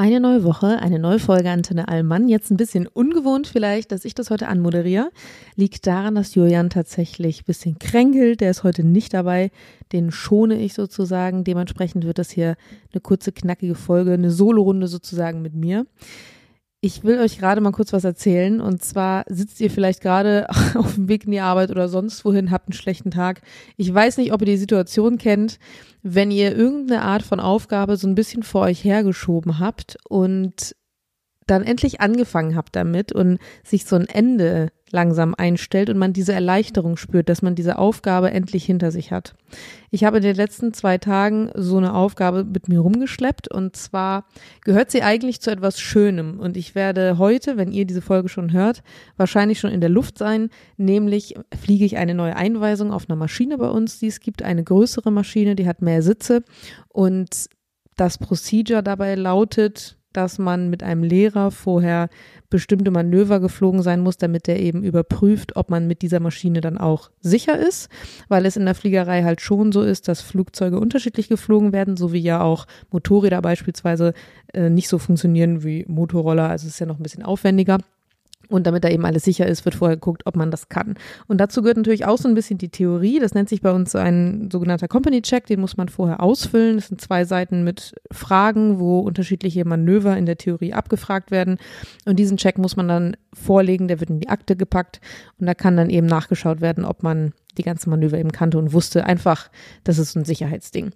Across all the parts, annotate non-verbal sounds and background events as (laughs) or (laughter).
Eine neue Woche, eine neue Folge Antenne Allmann. Jetzt ein bisschen ungewohnt vielleicht, dass ich das heute anmoderiere. Liegt daran, dass Julian tatsächlich ein bisschen kränkelt. Der ist heute nicht dabei. Den schone ich sozusagen. Dementsprechend wird das hier eine kurze, knackige Folge, eine Solorunde sozusagen mit mir. Ich will euch gerade mal kurz was erzählen. Und zwar sitzt ihr vielleicht gerade (laughs) auf dem Weg in die Arbeit oder sonst wohin, habt einen schlechten Tag. Ich weiß nicht, ob ihr die Situation kennt, wenn ihr irgendeine Art von Aufgabe so ein bisschen vor euch hergeschoben habt und dann endlich angefangen habt damit und sich so ein Ende langsam einstellt und man diese Erleichterung spürt, dass man diese Aufgabe endlich hinter sich hat. Ich habe in den letzten zwei Tagen so eine Aufgabe mit mir rumgeschleppt und zwar gehört sie eigentlich zu etwas Schönem und ich werde heute, wenn ihr diese Folge schon hört, wahrscheinlich schon in der Luft sein, nämlich fliege ich eine neue Einweisung auf einer Maschine bei uns, die es gibt, eine größere Maschine, die hat mehr Sitze und das Procedure dabei lautet, dass man mit einem Lehrer vorher bestimmte Manöver geflogen sein muss, damit er eben überprüft, ob man mit dieser Maschine dann auch sicher ist, weil es in der Fliegerei halt schon so ist, dass Flugzeuge unterschiedlich geflogen werden, so wie ja auch Motorräder beispielsweise äh, nicht so funktionieren wie Motorroller, also es ist ja noch ein bisschen aufwendiger. Und damit da eben alles sicher ist, wird vorher geguckt, ob man das kann. Und dazu gehört natürlich auch so ein bisschen die Theorie. Das nennt sich bei uns ein sogenannter Company Check. Den muss man vorher ausfüllen. Das sind zwei Seiten mit Fragen, wo unterschiedliche Manöver in der Theorie abgefragt werden. Und diesen Check muss man dann vorlegen. Der wird in die Akte gepackt. Und da kann dann eben nachgeschaut werden, ob man die ganzen Manöver eben kannte und wusste. Einfach, das ist ein Sicherheitsding.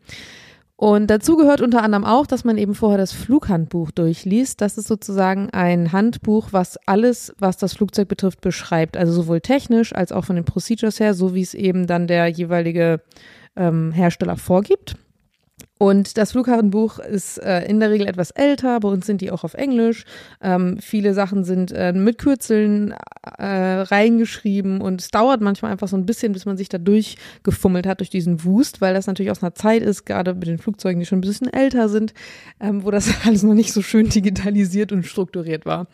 Und dazu gehört unter anderem auch, dass man eben vorher das Flughandbuch durchliest. Das ist sozusagen ein Handbuch, was alles, was das Flugzeug betrifft, beschreibt. Also sowohl technisch als auch von den Procedures her, so wie es eben dann der jeweilige ähm, Hersteller vorgibt. Und das Flughafenbuch ist äh, in der Regel etwas älter, bei uns sind die auch auf Englisch. Ähm, viele Sachen sind äh, mit Kürzeln äh, reingeschrieben und es dauert manchmal einfach so ein bisschen, bis man sich da durchgefummelt hat durch diesen Wust, weil das natürlich aus einer Zeit ist, gerade mit den Flugzeugen, die schon ein bisschen älter sind, ähm, wo das (laughs) alles noch nicht so schön digitalisiert und strukturiert war.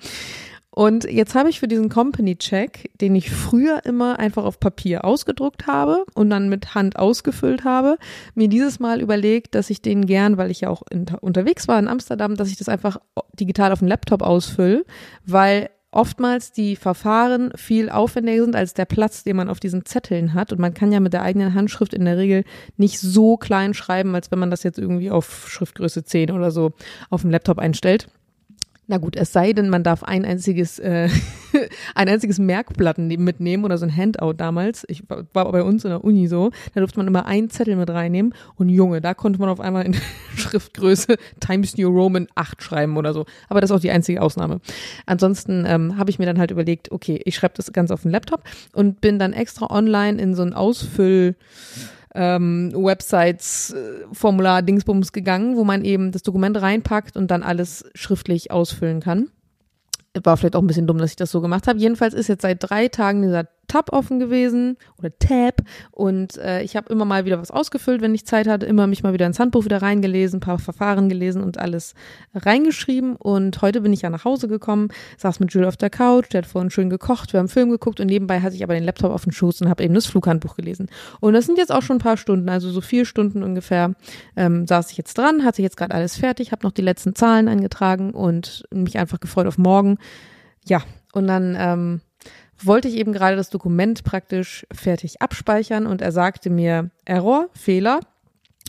Und jetzt habe ich für diesen Company Check, den ich früher immer einfach auf Papier ausgedruckt habe und dann mit Hand ausgefüllt habe, mir dieses Mal überlegt, dass ich den gern, weil ich ja auch in, unterwegs war in Amsterdam, dass ich das einfach digital auf dem Laptop ausfülle, weil oftmals die Verfahren viel aufwendiger sind als der Platz, den man auf diesen Zetteln hat. Und man kann ja mit der eigenen Handschrift in der Regel nicht so klein schreiben, als wenn man das jetzt irgendwie auf Schriftgröße 10 oder so auf dem Laptop einstellt. Na gut, es sei denn, man darf ein einziges, äh, (laughs) ein einziges Merkblatt ne-, mitnehmen oder so ein Handout damals. Ich war bei uns in der Uni so, da durfte man immer einen Zettel mit reinnehmen und Junge, da konnte man auf einmal in (laughs) Schriftgröße Times New Roman 8 schreiben oder so. Aber das ist auch die einzige Ausnahme. Ansonsten ähm, habe ich mir dann halt überlegt, okay, ich schreibe das ganz auf den Laptop und bin dann extra online in so ein Ausfüll ähm, Websites, äh, Formular, Dingsbums gegangen, wo man eben das Dokument reinpackt und dann alles schriftlich ausfüllen kann. War vielleicht auch ein bisschen dumm, dass ich das so gemacht habe. Jedenfalls ist jetzt seit drei Tagen dieser Tab offen gewesen oder Tab und äh, ich habe immer mal wieder was ausgefüllt, wenn ich Zeit hatte, immer mich mal wieder ins Handbuch wieder reingelesen, ein paar Verfahren gelesen und alles reingeschrieben und heute bin ich ja nach Hause gekommen, saß mit Jules auf der Couch, der hat vorhin schön gekocht, wir haben Film geguckt und nebenbei hatte ich aber den Laptop auf dem Schoß und habe eben das Flughandbuch gelesen und das sind jetzt auch schon ein paar Stunden, also so vier Stunden ungefähr ähm, saß ich jetzt dran, hatte jetzt gerade alles fertig, habe noch die letzten Zahlen eingetragen und mich einfach gefreut auf morgen. Ja, und dann ähm, wollte ich eben gerade das Dokument praktisch fertig abspeichern und er sagte mir Error, Fehler.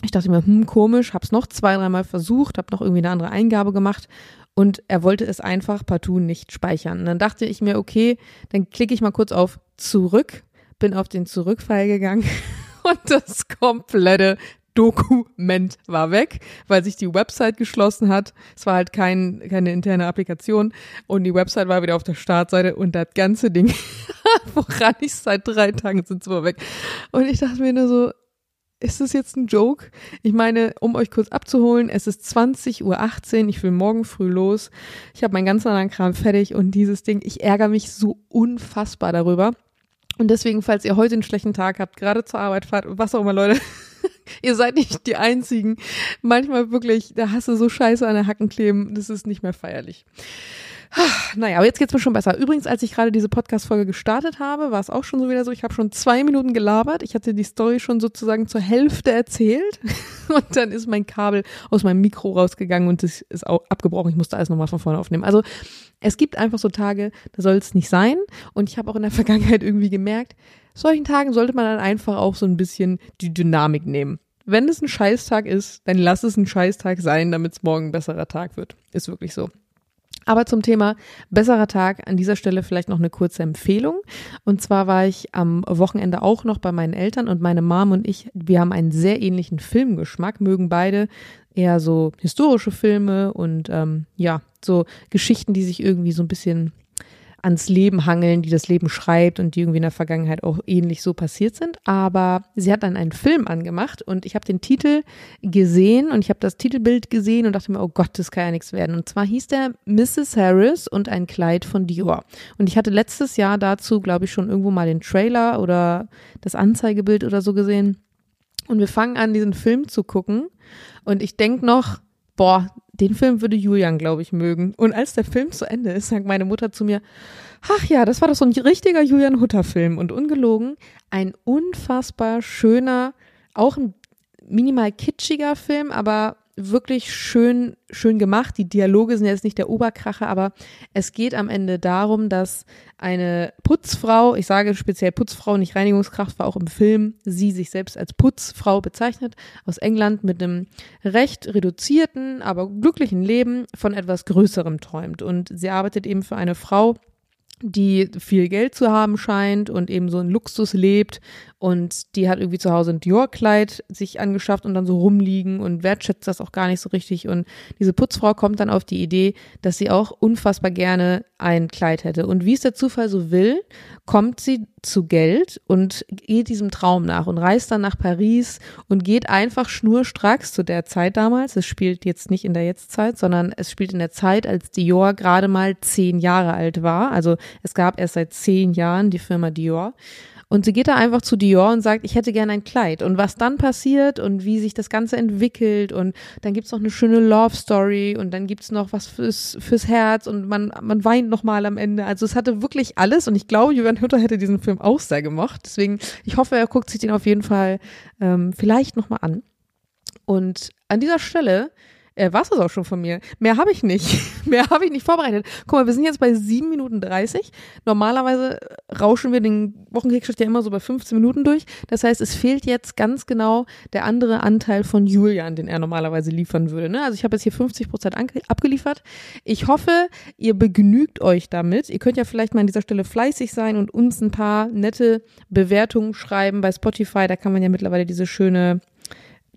Ich dachte mir, hm, komisch, hab's noch zwei, dreimal versucht, hab noch irgendwie eine andere Eingabe gemacht und er wollte es einfach partout nicht speichern. Und dann dachte ich mir, okay, dann klicke ich mal kurz auf zurück, bin auf den Zurückpfeil gegangen (laughs) und das komplette Dokument war weg, weil sich die Website geschlossen hat. Es war halt kein, keine interne Applikation und die Website war wieder auf der Startseite und das ganze Ding, (laughs) woran ich seit drei Tagen sind zwar weg. Und ich dachte mir nur so, ist das jetzt ein Joke? Ich meine, um euch kurz abzuholen, es ist 20.18 Uhr, ich will morgen früh los. Ich habe meinen ganzen anderen Kram fertig und dieses Ding, ich ärgere mich so unfassbar darüber. Und deswegen, falls ihr heute einen schlechten Tag habt, gerade zur Arbeit fahrt, was auch immer, Leute, (laughs) Ihr seid nicht die Einzigen. Manchmal wirklich, da hast du so Scheiße an der Hacken kleben, das ist nicht mehr feierlich. (sighs) Naja, aber jetzt geht's mir schon besser. Übrigens, als ich gerade diese Podcast-Folge gestartet habe, war es auch schon so wieder so, ich habe schon zwei Minuten gelabert. Ich hatte die Story schon sozusagen zur Hälfte erzählt. (laughs) Und dann ist mein Kabel aus meinem Mikro rausgegangen und es ist auch abgebrochen. Ich musste alles nochmal von vorne aufnehmen. Also es gibt einfach so Tage, da soll es nicht sein. Und ich habe auch in der (laughs) Vergangenheit irgendwie gemerkt, solchen Tagen sollte man dann einfach auch so ein bisschen die Dynamik nehmen. Wenn es ein Scheißtag ist, dann lass es ein Scheißtag sein, damit es morgen ein besserer Tag wird. Ist wirklich so. Aber zum Thema besserer Tag an dieser Stelle vielleicht noch eine kurze Empfehlung. Und zwar war ich am Wochenende auch noch bei meinen Eltern und meine Mom und ich, wir haben einen sehr ähnlichen Filmgeschmack, mögen beide eher so historische Filme und ähm, ja, so Geschichten, die sich irgendwie so ein bisschen ans Leben hangeln, die das Leben schreibt und die irgendwie in der Vergangenheit auch ähnlich so passiert sind. Aber sie hat dann einen Film angemacht und ich habe den Titel gesehen und ich habe das Titelbild gesehen und dachte mir, oh Gott, das kann ja nichts werden. Und zwar hieß der Mrs. Harris und ein Kleid von Dior. Und ich hatte letztes Jahr dazu, glaube ich, schon irgendwo mal den Trailer oder das Anzeigebild oder so gesehen. Und wir fangen an, diesen Film zu gucken. Und ich denk noch, boah, den Film würde Julian, glaube ich, mögen. Und als der Film zu Ende ist, sagt meine Mutter zu mir, ach ja, das war doch so ein richtiger Julian Hutter-Film. Und ungelogen, ein unfassbar schöner, auch ein minimal kitschiger Film, aber wirklich schön, schön gemacht. Die Dialoge sind jetzt nicht der Oberkracher, aber es geht am Ende darum, dass eine Putzfrau, ich sage speziell Putzfrau, nicht Reinigungskraft, war auch im Film, sie sich selbst als Putzfrau bezeichnet, aus England mit einem recht reduzierten, aber glücklichen Leben von etwas Größerem träumt. Und sie arbeitet eben für eine Frau, die viel Geld zu haben scheint und eben so in Luxus lebt und die hat irgendwie zu Hause ein Dior-Kleid sich angeschafft und dann so rumliegen und wertschätzt das auch gar nicht so richtig. Und diese Putzfrau kommt dann auf die Idee, dass sie auch unfassbar gerne ein Kleid hätte. Und wie es der Zufall so will, kommt sie zu Geld und geht diesem Traum nach und reist dann nach Paris und geht einfach schnurstracks zu der Zeit damals, es spielt jetzt nicht in der Jetztzeit, sondern es spielt in der Zeit, als Dior gerade mal zehn Jahre alt war, also es gab erst seit zehn Jahren die Firma Dior. Und sie geht da einfach zu Dior und sagt, ich hätte gerne ein Kleid. Und was dann passiert und wie sich das Ganze entwickelt und dann gibt's noch eine schöne Love Story und dann gibt's noch was fürs, fürs Herz und man, man weint nochmal am Ende. Also es hatte wirklich alles und ich glaube, Julian Hütter hätte diesen Film auch sehr gemocht. Deswegen, ich hoffe, er guckt sich den auf jeden Fall ähm, vielleicht nochmal an. Und an dieser Stelle äh, war es auch schon von mir. Mehr habe ich nicht. (laughs) Mehr habe ich nicht vorbereitet. Guck mal, wir sind jetzt bei 7 Minuten 30. Normalerweise rauschen wir den Wochenkickstart ja immer so bei 15 Minuten durch. Das heißt, es fehlt jetzt ganz genau der andere Anteil von Julian, den er normalerweise liefern würde. Ne? Also ich habe jetzt hier 50 Prozent abgeliefert. Ich hoffe, ihr begnügt euch damit. Ihr könnt ja vielleicht mal an dieser Stelle fleißig sein und uns ein paar nette Bewertungen schreiben bei Spotify. Da kann man ja mittlerweile diese schöne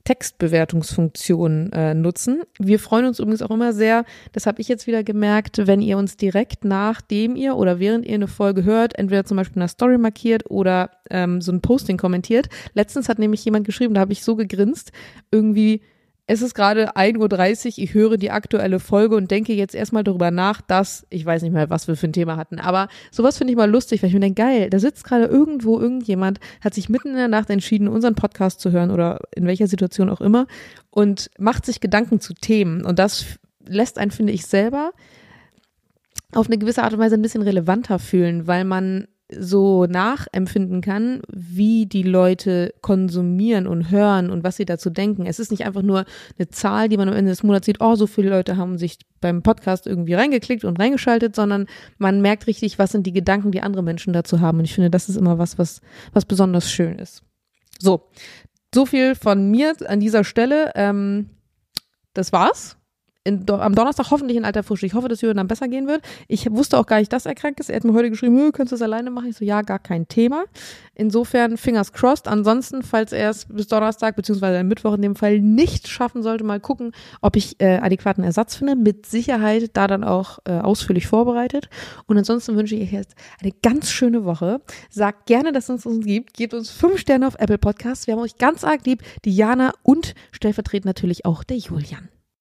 Textbewertungsfunktion äh, nutzen. Wir freuen uns übrigens auch immer sehr, das habe ich jetzt wieder gemerkt, wenn ihr uns direkt nachdem ihr oder während ihr eine Folge hört, entweder zum Beispiel eine Story markiert oder ähm, so ein Posting kommentiert. Letztens hat nämlich jemand geschrieben, da habe ich so gegrinst, irgendwie es ist gerade 1.30 Uhr, ich höre die aktuelle Folge und denke jetzt erstmal darüber nach, dass, ich weiß nicht mehr, was wir für ein Thema hatten, aber sowas finde ich mal lustig, weil ich mir denke, geil, da sitzt gerade irgendwo irgendjemand, hat sich mitten in der Nacht entschieden, unseren Podcast zu hören oder in welcher Situation auch immer und macht sich Gedanken zu Themen. Und das lässt einen, finde ich, selber auf eine gewisse Art und Weise ein bisschen relevanter fühlen, weil man so nachempfinden kann, wie die Leute konsumieren und hören und was sie dazu denken. Es ist nicht einfach nur eine Zahl, die man am Ende des Monats sieht, oh, so viele Leute haben sich beim Podcast irgendwie reingeklickt und reingeschaltet, sondern man merkt richtig, was sind die Gedanken, die andere Menschen dazu haben. Und ich finde, das ist immer was, was, was besonders schön ist. So, so viel von mir an dieser Stelle. Ähm, das war's in, am Donnerstag hoffentlich in alter Frische. Ich hoffe, dass Jürgen dann besser gehen wird. Ich wusste auch gar nicht, dass er krank ist. Er hat mir heute geschrieben, könntest du das alleine machen? Ich so, ja, gar kein Thema. Insofern, fingers crossed. Ansonsten, falls er es bis Donnerstag, beziehungsweise Mittwoch in dem Fall nicht schaffen sollte, mal gucken, ob ich äh, adäquaten Ersatz finde. Mit Sicherheit da dann auch äh, ausführlich vorbereitet. Und ansonsten wünsche ich euch jetzt eine ganz schöne Woche. Sagt gerne, dass es uns gibt. Gebt uns fünf Sterne auf Apple Podcasts. Wir haben euch ganz arg lieb. Diana und stellvertretend natürlich auch der Julian.